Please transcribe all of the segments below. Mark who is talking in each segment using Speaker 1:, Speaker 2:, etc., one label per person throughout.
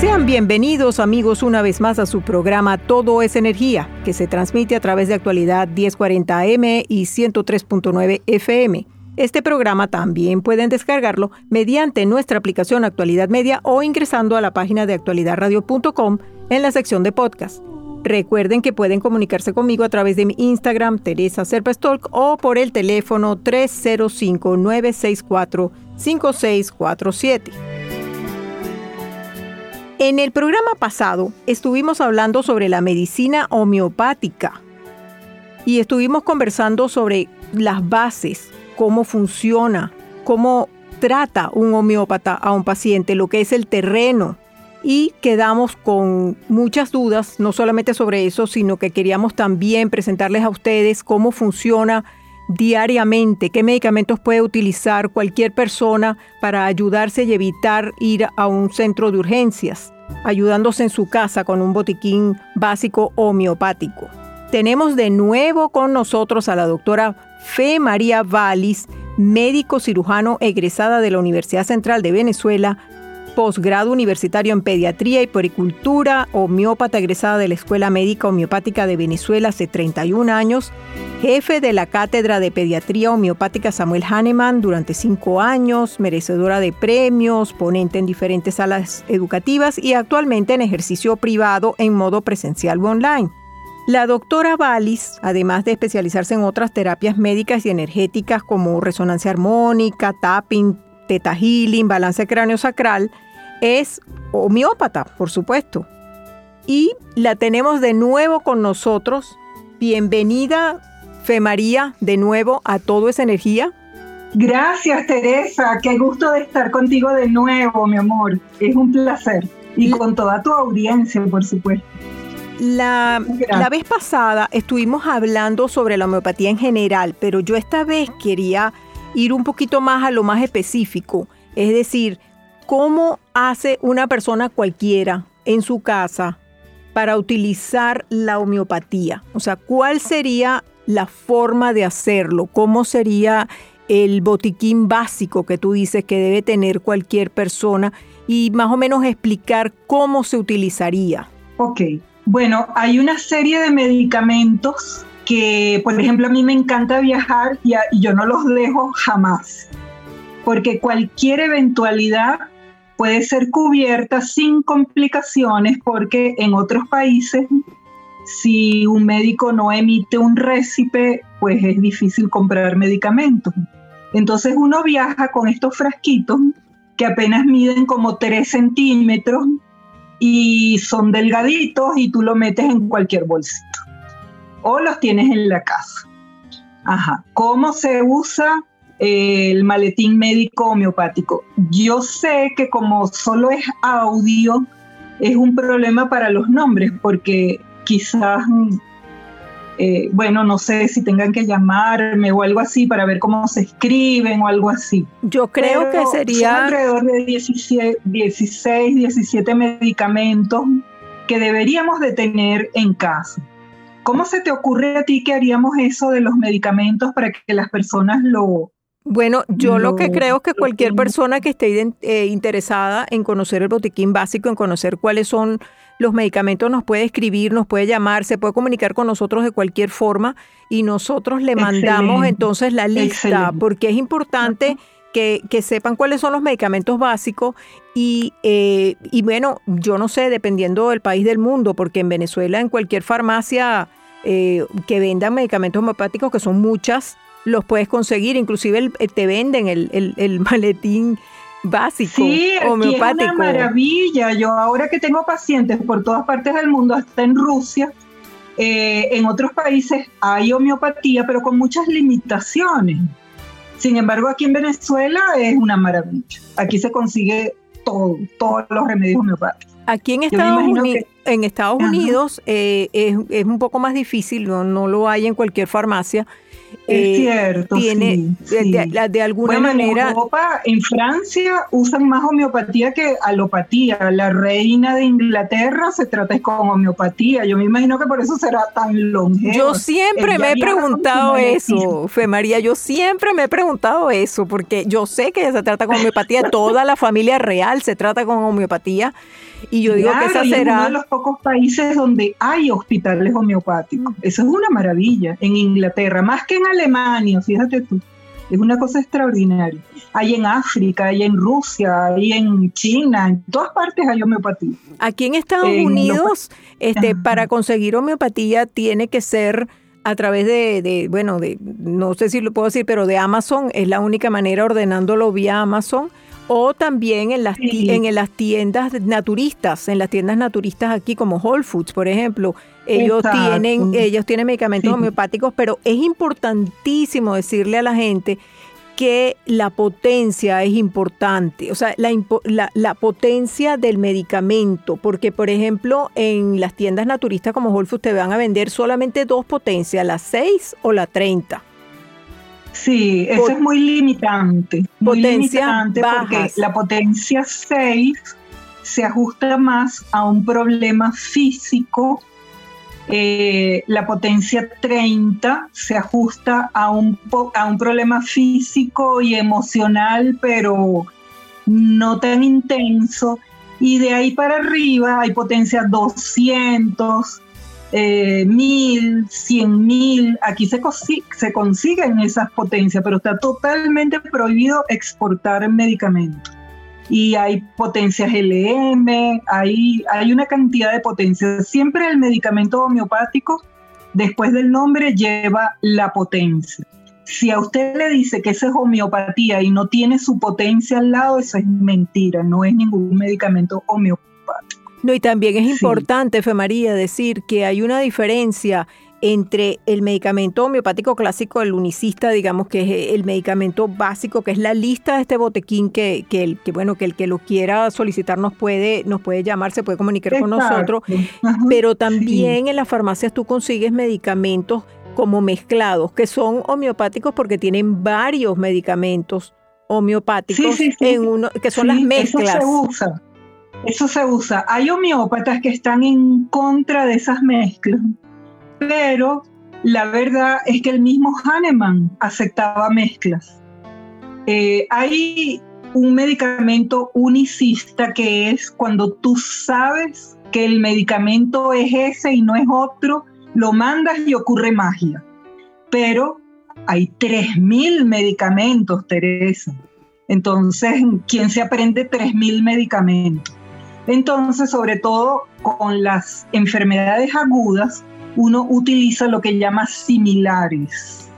Speaker 1: Sean bienvenidos amigos una vez más a su programa Todo es Energía, que se transmite a través de actualidad 1040 AM y 103.9 FM. Este programa también pueden descargarlo mediante nuestra aplicación Actualidad Media o ingresando a la página de actualidadradio.com en la sección de podcast. Recuerden que pueden comunicarse conmigo a través de mi Instagram, Teresa Serpestolk, o por el teléfono 305-964-5647. En el programa pasado estuvimos hablando sobre la medicina homeopática y estuvimos conversando sobre las bases, cómo funciona, cómo trata un homeópata a un paciente, lo que es el terreno. Y quedamos con muchas dudas, no solamente sobre eso, sino que queríamos también presentarles a ustedes cómo funciona diariamente, qué medicamentos puede utilizar cualquier persona para ayudarse y evitar ir a un centro de urgencias, ayudándose en su casa con un botiquín básico homeopático. Tenemos de nuevo con nosotros a la doctora Fe María Valis, médico cirujano egresada de la Universidad Central de Venezuela, posgrado universitario en pediatría y poricultura, homeópata egresada de la Escuela Médica Homeopática de Venezuela hace 31 años, jefe de la Cátedra de Pediatría Homeopática Samuel Hahnemann durante cinco años, merecedora de premios, ponente en diferentes salas educativas y actualmente en ejercicio privado en modo presencial o online. La doctora Valis, además de especializarse en otras terapias médicas y energéticas como resonancia armónica, tapping, teta healing, balance cráneo sacral, es homeópata, por supuesto. Y la tenemos de nuevo con nosotros. Bienvenida, Fe María, de nuevo a Todo es Energía.
Speaker 2: Gracias, Teresa. Qué gusto de estar contigo de nuevo, mi amor. Es un placer. Y con toda tu audiencia, por supuesto.
Speaker 1: La, la, vez pasada estuvimos hablando sobre la homeopatía en general, pero yo esta vez quería ir un poquito más a lo más específico, es decir, cómo hace una persona cualquiera en su casa para utilizar la homeopatía, o sea, cuál sería la forma de hacerlo, cómo sería el botiquín básico que tú dices que debe tener cualquier persona y más o menos explicar cómo se utilizaría.
Speaker 2: Ok, bueno, hay una serie de medicamentos que, por ejemplo, a mí me encanta viajar y, yo no los dejo jamás, porque cualquier eventualidad puede ser cubierta sin complicaciones, porque en otros países, si un médico no emite un récipe, pues es difícil comprar medicamentos. Entonces uno viaja con estos frasquitos que apenas miden como 3 centímetros y son delgaditos y tú lo metes en cualquier bolsito o los tienes en la casa. Ajá. ¿Cómo se usa eh, el maletín médico homeopático? Yo sé que como solo es audio, es un problema para los nombres, porque quizás, eh, bueno, no sé si tengan que llamarme o algo así para ver cómo se escriben o algo así.
Speaker 1: Yo creo que sería...
Speaker 2: alrededor de 16, 17 medicamentos que deberíamos de tener en casa. ¿Cómo se te ocurre a ti que haríamos eso de los medicamentos para que las personas lo...
Speaker 1: Bueno, yo lo, que creo es que cualquier persona que esté eh, interesada en conocer el botiquín básico, en conocer cuáles son los medicamentos, nos puede escribir, nos puede llamar, se puede comunicar con nosotros de cualquier forma y nosotros le mandamos entonces la lista, porque es importante que, sepan cuáles son los medicamentos básicos y, eh, y bueno, yo no sé, dependiendo del país del mundo, porque en Venezuela en cualquier farmacia eh, que vendan medicamentos homeopáticos, que son muchas, los puedes conseguir, inclusive te venden el, el, maletín básico
Speaker 2: sí, homeopático. Es una maravilla. Yo ahora que tengo pacientes por todas partes del mundo, hasta en Rusia, eh, en otros países hay homeopatía, pero con muchas limitaciones. Sin embargo, aquí en Venezuela es una maravilla. Aquí se consigue todo, todos los remedios homeopáticos.
Speaker 1: Aquí en Estados, Unidos, en Estados Unidos eh, es, un poco más difícil, no, lo hay en cualquier farmacia.
Speaker 2: Es eh, cierto.
Speaker 1: Tiene, De, alguna manera.
Speaker 2: En Europa, en Francia, usan más homeopatía que alopatía. La reina de Inglaterra se trata con homeopatía. Yo me imagino que por eso será tan longevo.
Speaker 1: Yo siempre me he preguntado eso, Fe María. Yo siempre me he preguntado eso, porque yo sé que se trata con homeopatía. Toda la familia real se trata con homeopatía. Y yo digo que esa será.
Speaker 2: Es uno de los pocos países donde hay hospitales homeopáticos. Eso es una maravilla. En Inglaterra, más que en Alemania, fíjate tú. Es una cosa extraordinaria. Hay en África, hay en Rusia, hay en China, en todas partes hay homeopatía.
Speaker 1: Aquí en Estados Unidos, este, para conseguir homeopatía tiene que ser a través de, de, bueno, de, no sé si lo puedo decir, pero de Amazon, es la única manera ordenándolo vía Amazon o también en las, en las tiendas naturistas, en las tiendas naturistas aquí como Whole Foods, por ejemplo, ellos tienen ellos tienen medicamentos homeopáticos, pero es importantísimo decirle a la gente que la potencia es importante, o sea, la, la, la, potencia del medicamento, porque por ejemplo en las tiendas naturistas como Whole Foods te van a vender solamente dos potencias, la 6 o la 30.
Speaker 2: Sí, eso es muy limitante. Muy limitante porque la potencia 6 se ajusta más a un problema físico. Eh, la potencia 30 se ajusta a un, a un problema físico y emocional, pero no tan intenso. Y de ahí para arriba hay potencia 200, eh, mil, cien mil, aquí se, se consiguen esas potencias, pero está totalmente prohibido exportar medicamentos. Y hay potencias LM, hay, hay una cantidad de potencias. Siempre el medicamento homeopático, después del nombre, lleva la potencia. Si a usted le dice que eso es homeopatía y no tiene su potencia al lado, eso es mentira, no es ningún medicamento homeopático.
Speaker 1: No, y también es importante, Fe María, decir que hay una diferencia entre el medicamento homeopático clásico, el unicista, digamos que es el medicamento básico, que es la lista de este botequín que, que, el, que bueno, que el que lo quiera solicitar nos puede, nos puede llamar, se puede comunicar con nosotros, pero también en las farmacias tú consigues medicamentos como mezclados, que son homeopáticos porque tienen varios medicamentos homeopáticos en uno, que son las mezclas.
Speaker 2: Eso se usa. Eso se usa. Hay homeópatas que están en contra de esas mezclas, pero la verdad es que el mismo Hahnemann aceptaba mezclas. Eh, hay un medicamento unicista que es cuando tú sabes que el medicamento es ese y no es otro, lo mandas y ocurre magia. Pero hay 3.000 medicamentos, Teresa. Entonces, ¿quién se aprende 3.000 medicamentos? Entonces, sobre todo con las enfermedades agudas, uno utiliza lo que llama similares.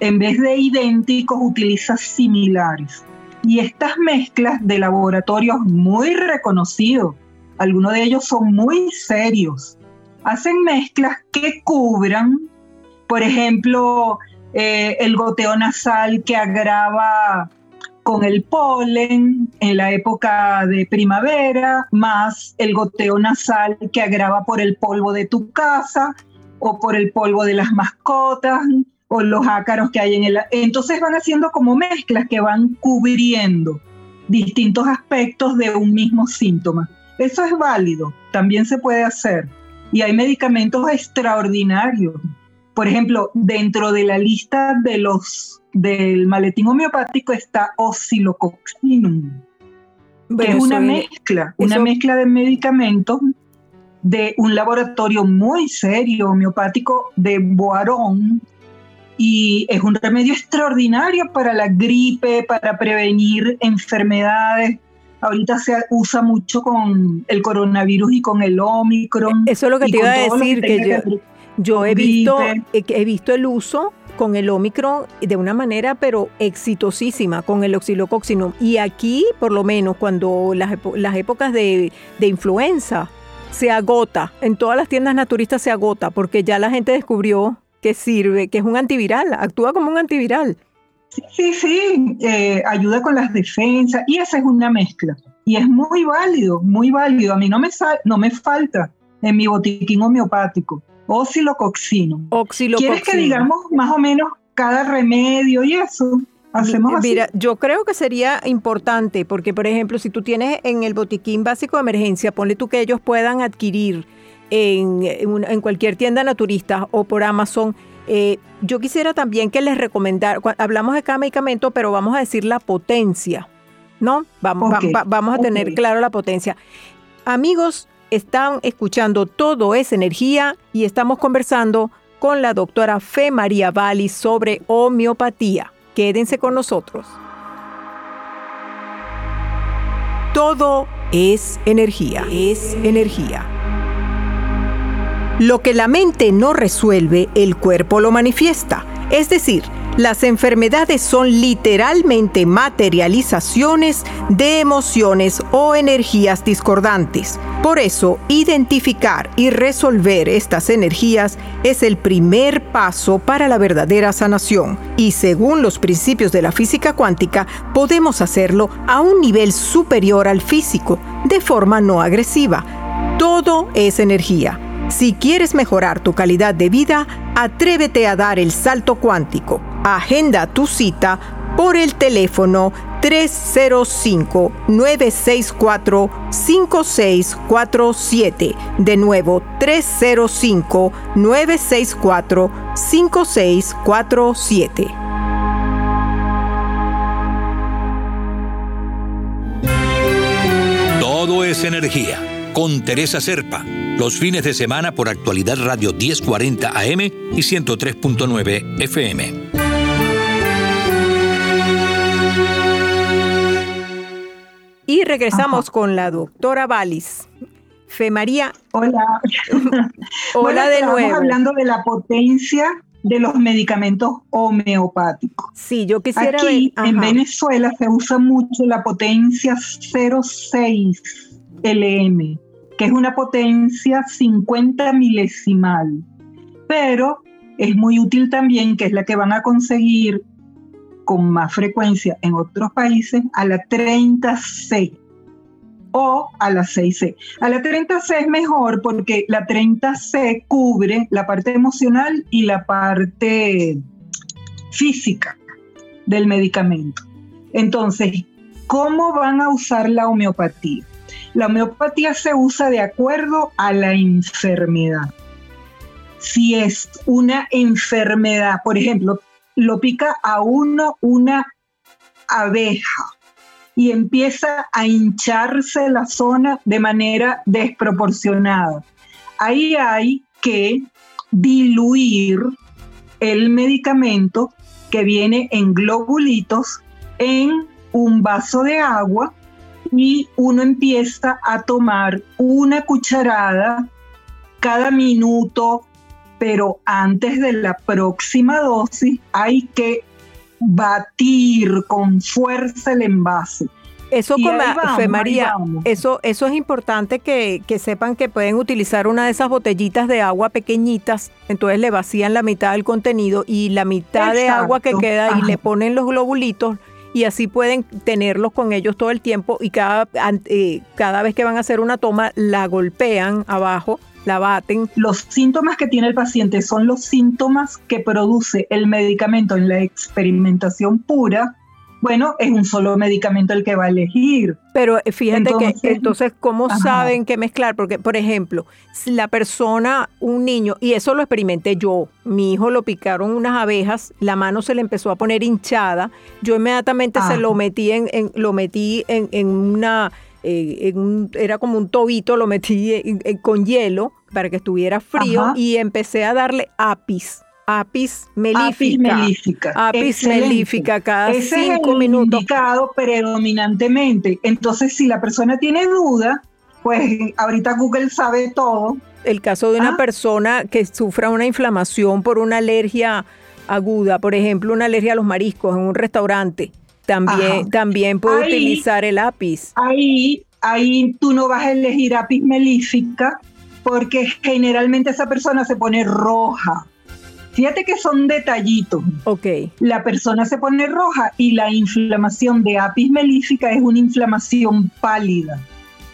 Speaker 2: En vez de idénticos, utiliza similares. Y estas mezclas de laboratorios muy reconocidos, algunos de ellos son muy serios, hacen mezclas que cubran, por ejemplo, eh, el goteo nasal que agrava con el polen en la época de primavera, más el goteo nasal que agrava por el polvo de tu casa o por el polvo de las mascotas o los ácaros que hay en el... Entonces van haciendo como mezclas que van cubriendo distintos aspectos de un mismo síntoma. Eso es válido, también se puede hacer. Y hay medicamentos extraordinarios. Por ejemplo, dentro de la lista de los del maletín homeopático está oscilococcinum, que es una mezcla, una mezcla de medicamentos de un laboratorio muy serio homeopático de Boarón, y es un remedio extraordinario para la gripe, para prevenir enfermedades. Ahorita se usa mucho con el coronavirus y con el Omicron.
Speaker 1: Eso es lo que te iba a decir, que, yo, he, visto, he visto el uso con el Omicron de una manera pero exitosísima con el oxilocoxinum. Y aquí, por lo menos, cuando las, las épocas de, de, influenza se agota, en todas las tiendas naturistas se agota, porque ya la gente descubrió que sirve, que es un antiviral, actúa como un antiviral.
Speaker 2: Sí, sí, eh, ayuda con las defensas y esa es una mezcla. Y es muy válido, muy válido. A mí no me, no me falta en mi botiquín homeopático. Oxilocoxino. ¿Quieres que digamos más o menos cada remedio y eso? Hacemos así.
Speaker 1: Mira, yo creo que sería importante porque, por ejemplo, si tú tienes en el botiquín básico de emergencia, ponle tú que ellos puedan adquirir en, en, cualquier tienda naturista o por Amazon. Eh, yo quisiera también que les recomendara, hablamos de cada medicamento, pero vamos a decir la potencia, ¿no? Vamos, vamos a tener claro la potencia. Amigos, están escuchando Todo es Energía y estamos conversando con la doctora Fe María Vali sobre homeopatía. Quédense con nosotros. Todo es energía, es energía. Lo que la mente no resuelve, el cuerpo lo manifiesta. Es decir, las enfermedades son literalmente materializaciones de emociones o energías discordantes. Por eso, identificar y resolver estas energías es el primer paso para la verdadera sanación. Y según los principios de la física cuántica, podemos hacerlo a un nivel superior al físico, de forma no agresiva. Todo es energía. Si quieres mejorar tu calidad de vida, atrévete a dar el salto cuántico. Agenda tu cita por el teléfono 305-964-5647. De nuevo, 305-964-5647.
Speaker 3: Todo es energía. Con Teresa Serpa los fines de semana por actualidad Radio 1040 AM y 103.9 FM.
Speaker 1: Y regresamos con la doctora Valis. Fe María.
Speaker 2: Hola.
Speaker 1: Hola de nuevo.
Speaker 2: Estamos hablando de la potencia de los medicamentos homeopáticos.
Speaker 1: Sí, yo quisiera
Speaker 2: Aquí en Venezuela se usa mucho la potencia 06 LM que es una potencia 50 milesimal, pero es muy útil también, que es la que van a conseguir con más frecuencia en otros países, a la 30C o a la 6C. A la 30C es mejor porque la 30C cubre la parte emocional y la parte física del medicamento. Entonces, ¿cómo van a usar la homeopatía? La homeopatía se usa de acuerdo a la enfermedad. Si es una enfermedad, por ejemplo, lo pica a uno una abeja y empieza a hincharse la zona de manera desproporcionada. Ahí hay que diluir el medicamento que viene en globulitos en un vaso de agua y uno empieza a tomar una cucharada cada minuto, pero antes de la próxima dosis hay que batir con fuerza el envase.
Speaker 1: Eso, con María, eso, eso es importante que, sepan que pueden utilizar una de esas botellitas de agua pequeñitas, entonces le vacían la mitad del contenido y la mitad de agua que queda y le ponen los globulitos y así pueden tenerlos con ellos todo el tiempo y cada, eh, cada vez que van a hacer una toma la golpean abajo, la baten.
Speaker 2: Los síntomas que tiene el paciente son los síntomas que produce el medicamento en la experimentación pura bueno, es un solo medicamento el que va a elegir.
Speaker 1: Pero eh, fíjate que entonces, ¿cómo saben qué mezclar? Porque, por ejemplo, si la persona, un niño, y eso lo experimenté yo, mi hijo lo picaron unas abejas, la mano se le empezó a poner hinchada, yo inmediatamente se lo metí en, lo metí en, una, eh, era como un tobito, lo metí con hielo para que estuviera frío y empecé a darle apis Apis melífica. Apis
Speaker 2: melífica.
Speaker 1: Apis melífica cada Ese cinco es el minutos.
Speaker 2: indicado predominantemente. Entonces, si la persona tiene duda, pues ahorita Google sabe todo.
Speaker 1: El caso de una ah. persona que sufra una inflamación por una alergia aguda, por ejemplo, una alergia a los mariscos en un restaurante, también, también puede utilizar el apis.
Speaker 2: Ahí, ahí tú no vas a elegir apis melífica porque generalmente esa persona se pone roja. Fíjate que son detallitos.
Speaker 1: Ok.
Speaker 2: La persona se pone roja y la inflamación de apis melífica es una inflamación pálida.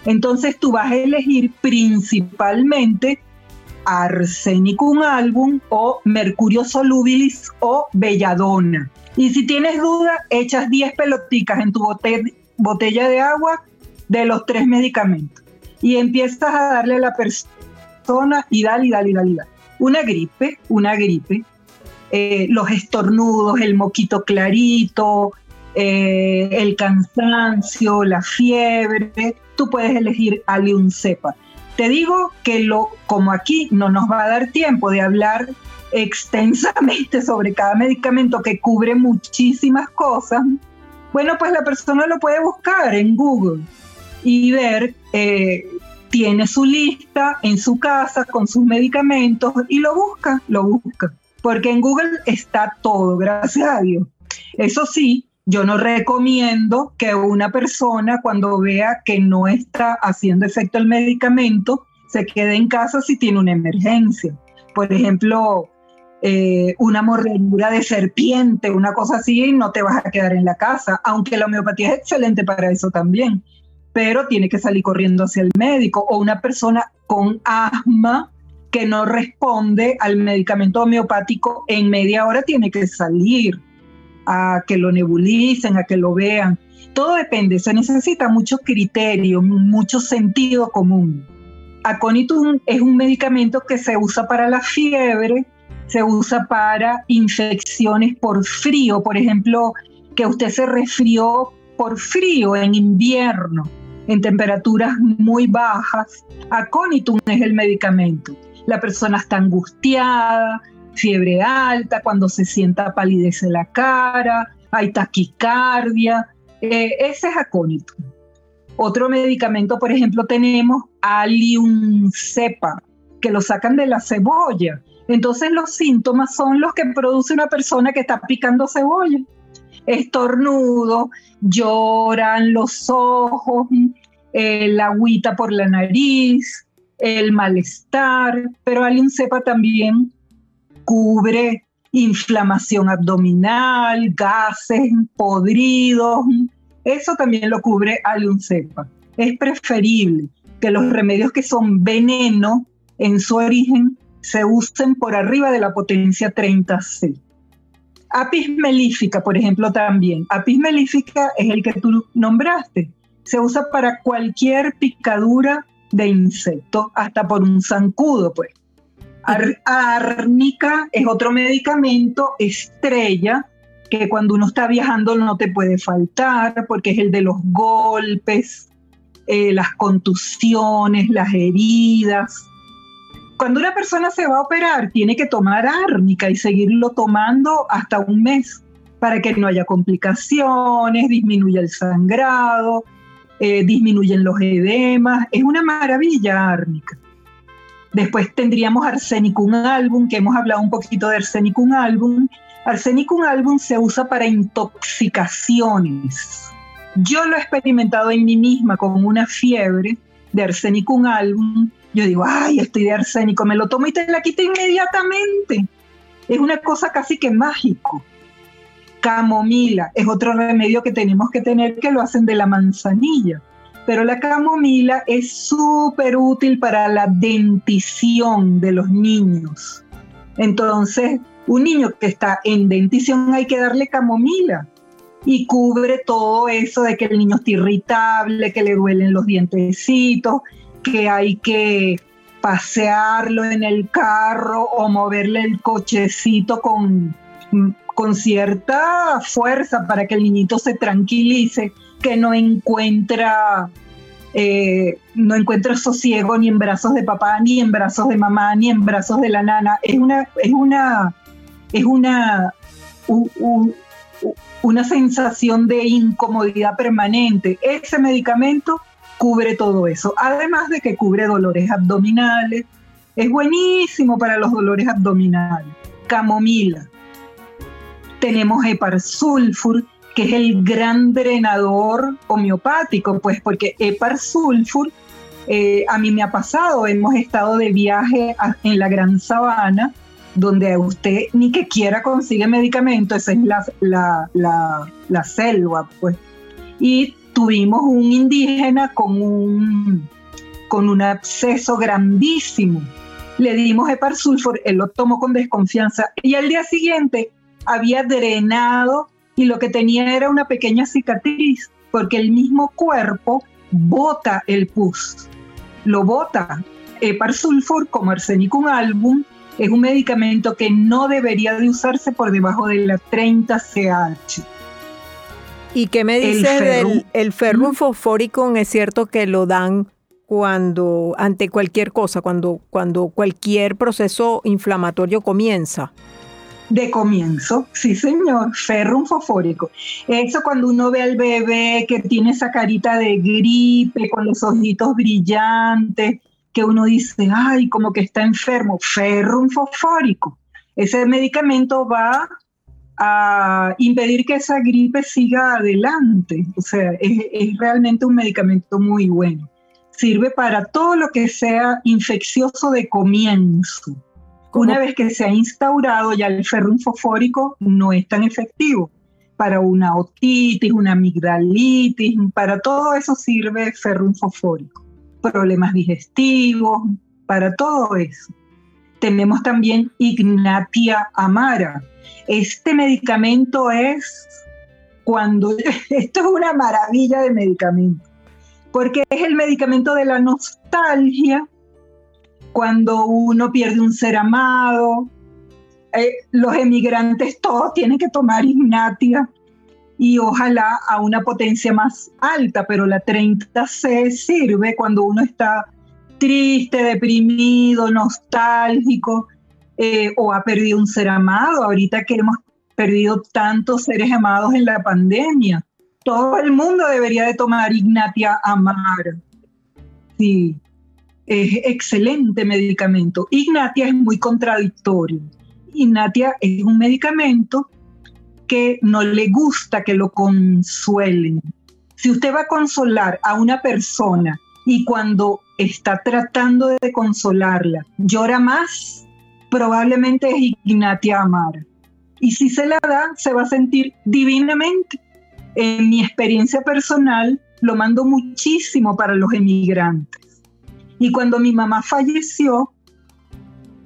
Speaker 2: Entonces tú vas a elegir principalmente arsenicum album o mercurio solubilis o belladona. Y si tienes duda, echas 10 peloticas en tu botella de agua de los tres medicamentos y empiezas a darle a la persona y dale, y dale, y dale, Una gripe, una gripe, eh, los estornudos, el moquito clarito, eh, el cansancio, la fiebre, tú puedes elegir Alium cepa. Te digo que lo, como aquí no nos va a dar tiempo de hablar extensamente sobre cada medicamento que cubre muchísimas cosas, bueno, pues la persona lo puede buscar en Google y ver, eh, tiene su lista en su casa con sus medicamentos y lo busca, lo busca. Porque en Google está todo, gracias a Dios. Eso sí, yo no recomiendo que una persona cuando vea que no está haciendo efecto el medicamento se quede en casa si tiene una emergencia. Por ejemplo, eh, una mordedura de serpiente, una cosa así, no te vas a quedar en la casa, aunque la homeopatía es excelente para eso también, pero tiene que salir corriendo hacia el médico o una persona con asma que no responde al medicamento homeopático en media hora tiene que salir a que lo nebulicen, a que lo vean. Todo depende, se necesita mucho criterio, mucho sentido común. Aconitum es un medicamento que se usa para la fiebre, se usa para infecciones por frío, por ejemplo, que usted se resfrió por frío en invierno, en temperaturas muy bajas. Aconitum es el medicamento. La persona está angustiada, fiebre alta, cuando se sienta palidez en la cara, hay taquicardia. Eh, ese es aconitum. Otro medicamento, por ejemplo, tenemos Alium cepa, que lo sacan de la cebolla. Entonces los síntomas son los que produce una persona que está picando cebolla. Estornudo, lloran los ojos, el agüita por la nariz, el malestar, pero Alium cepa también cubre inflamación abdominal, gases, podridos. Eso también lo cubre Alium cepa. Es preferible que los remedios que son veneno en su origen se usen por arriba de la potencia 30C. Apis melífica, por ejemplo, también. Apis melífica es el que tú nombraste. Se usa para cualquier picadura de insecto, hasta por un zancudo, pues. árnica es otro medicamento estrella que cuando uno está viajando no te puede faltar porque es el de los golpes, eh, las contusiones, las heridas cuando una persona se va a operar, tiene que tomar árnica y seguirlo tomando hasta un mes para que no haya complicaciones, disminuya el sangrado, eh, disminuyen los edemas. Es una maravilla árnica. Después tendríamos Arsenicum album, que hemos hablado un poquito de Arsenicum album. Arsenicum album se usa para intoxicaciones. Yo lo he experimentado en mí misma con una fiebre de Arsenicum album yo digo, ay, estoy de arsénico, me lo tomo y te la quito inmediatamente. Es una cosa casi que mágico. Camomila es otro remedio que tenemos que tener que lo hacen de la manzanilla. Pero la camomila es súper útil para la dentición de los niños. Entonces, un niño que está en dentición hay que darle camomila y cubre todo eso de que el niño está irritable, que le duelen los dientecitos, que hay que pasearlo en el carro o moverle el cochecito con, con cierta fuerza para que el niñito se tranquilice, que no encuentra, eh, no encuentra sosiego ni en brazos de papá, ni en brazos de mamá, ni en brazos de la nana. Es una, es una es una, una sensación de incomodidad permanente. Ese medicamento cubre todo eso, además de que cubre dolores abdominales. Es buenísimo para los dolores abdominales. Camomila. Tenemos Sulfur, que es el gran drenador homeopático, pues porque Sulfur eh, a mí me ha pasado, hemos estado de viaje en la Gran Sabana, donde usted ni que quiera consigue medicamento, esa es la, la, selva, pues. Y tuvimos un indígena con un, con un absceso grandísimo. Le dimos Sulfur, él lo tomó con desconfianza y al día siguiente había drenado y lo que tenía era una pequeña cicatriz, porque el mismo cuerpo bota el pus, lo bota. Sulfur, como arsenicum album, es un medicamento que no debería de usarse por debajo de la 30 CH.
Speaker 1: ¿Y qué me dices del el ferrum fosfórico? Es cierto que lo dan cuando ante cualquier cosa, cuando, cuando cualquier proceso inflamatorio comienza
Speaker 2: de comienzo, sí señor, ferrum fosfórico. Eso cuando uno ve al bebé que tiene esa carita de gripe, con los ojitos brillantes, que uno dice, ay, como que está enfermo, ferrum fosfórico. Ese medicamento va a impedir que esa gripe siga adelante. O sea, es, es realmente un medicamento muy bueno. Sirve para todo lo que sea infeccioso de comienzo una vez que se ha instaurado, ya el ferrum fosfórico no es tan efectivo. Para una otitis, una amigdalitis, para todo eso sirve ferrum fosfórico. Problemas digestivos, para todo eso. Tenemos también Ignatia amara. Este medicamento es cuando, esto es una maravilla de medicamento, porque es el medicamento de la nostalgia cuando uno pierde un ser amado. Eh, los emigrantes todos tienen que tomar Ignatia y ojalá a una potencia más alta, pero la 30C sirve cuando uno está triste, deprimido, nostálgico eh, o ha perdido un ser amado. Ahorita que hemos perdido tantos seres amados en la pandemia, todo el mundo debería de tomar Ignatia Amar. Sí, es excelente medicamento. Ignatia es muy contradictorio. Ignatia es un medicamento que no le gusta que lo consuelen. Si usted va a consolar a una persona y cuando está tratando de consolarla llora más, probablemente es Ignatia Amara. Y si se la da, se va a sentir divinamente. En mi experiencia personal, lo mando muchísimo para los emigrantes y cuando mi mamá falleció,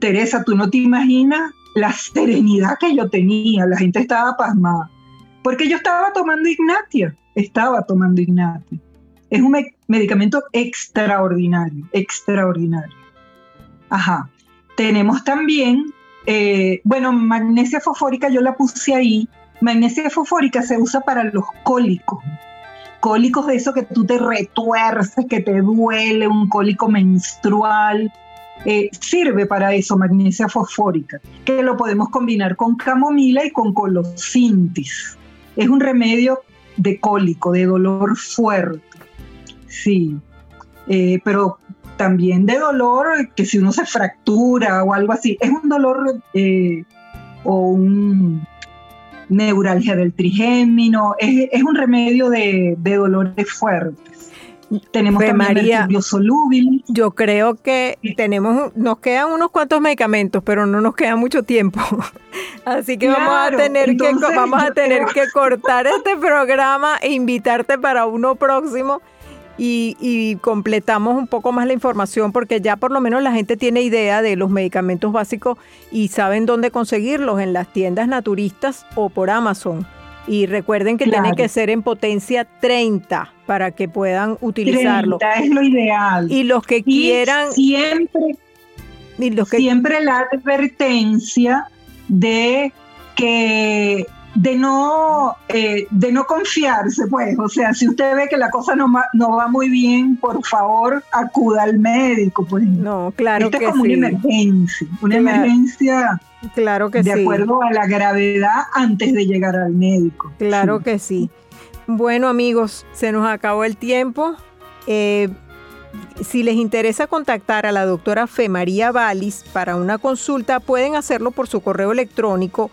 Speaker 2: Teresa, tú no te imaginas la serenidad que yo tenía, la gente estaba pasmada, porque yo estaba tomando Ignatia, estaba tomando Ignatia. Es un medicamento extraordinario, extraordinario. Ajá. Tenemos también, eh, bueno, magnesia fosfórica yo la puse ahí. Magnesia fosfórica se usa para los cólicos cólicos de eso que tú te retuerces, que te duele, un cólico menstrual. Eh, sirve para eso magnesia fosfórica, que lo podemos combinar con camomila y con colosintis. Es un remedio de cólico, de dolor fuerte. Sí, eh, pero también de dolor que si uno se fractura o algo así, es un dolor eh, o un neuralgia del trigémino, es, un remedio de, dolores fuertes. Tenemos también María, el
Speaker 1: Yo creo que tenemos, nos quedan unos cuantos medicamentos, pero no nos queda mucho tiempo. Así que vamos a tener que vamos a tener que cortar este programa e invitarte para uno próximo y, completamos un poco más la información porque ya por lo menos la gente tiene idea de los medicamentos básicos y saben dónde conseguirlos en las tiendas naturistas o por Amazon. Y recuerden que tienen que ser en potencia 30 para que puedan utilizarlo.
Speaker 2: 30 es lo ideal.
Speaker 1: Y los que quieran...
Speaker 2: Siempre, siempre la advertencia de que de no, eh, de no confiarse, pues. O sea, si usted ve que la cosa no, no va muy bien, por favor, acuda al médico, pues.
Speaker 1: No, claro
Speaker 2: Esto es como una emergencia, una emergencia
Speaker 1: Claro que
Speaker 2: sí. De acuerdo a la gravedad antes de llegar al médico.
Speaker 1: Claro que sí. Bueno amigos, se nos acabó el tiempo. Eh, si les interesa contactar a la doctora Fe María Valis para una consulta, pueden hacerlo por su correo electrónico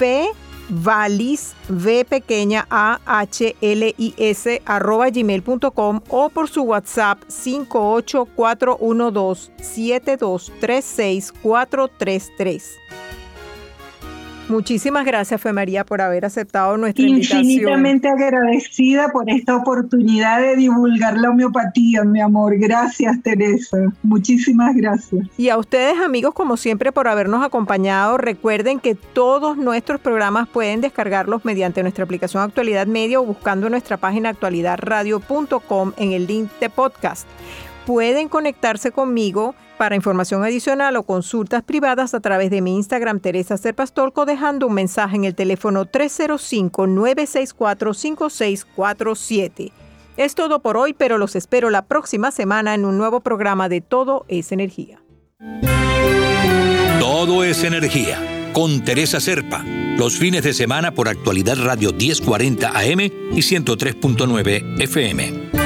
Speaker 1: fe valis v pequeña a h l i s arroba gmail.com o por su WhatsApp 58412 7236 Muchísimas gracias, Fe María, por haber aceptado nuestra
Speaker 2: invitación. Infinitamente agradecida por esta oportunidad de divulgar la homeopatía, mi amor. Gracias, Teresa. Muchísimas gracias.
Speaker 1: Y a ustedes, amigos, como siempre, por habernos acompañado. Recuerden que todos nuestros programas pueden descargarlos mediante nuestra aplicación Actualidad Media o buscando nuestra página actualidadradio.com en el link de podcast. Pueden conectarse conmigo para información adicional o consultas privadas a través de mi Instagram Teresa Serpastolco dejando un mensaje en el teléfono 305-964-5647. Es todo por hoy, pero los espero la próxima semana en un nuevo programa de Todo es Energía.
Speaker 3: Todo es Energía con Teresa Serpa, los fines de semana por actualidad Radio 1040 AM y 103.9 FM.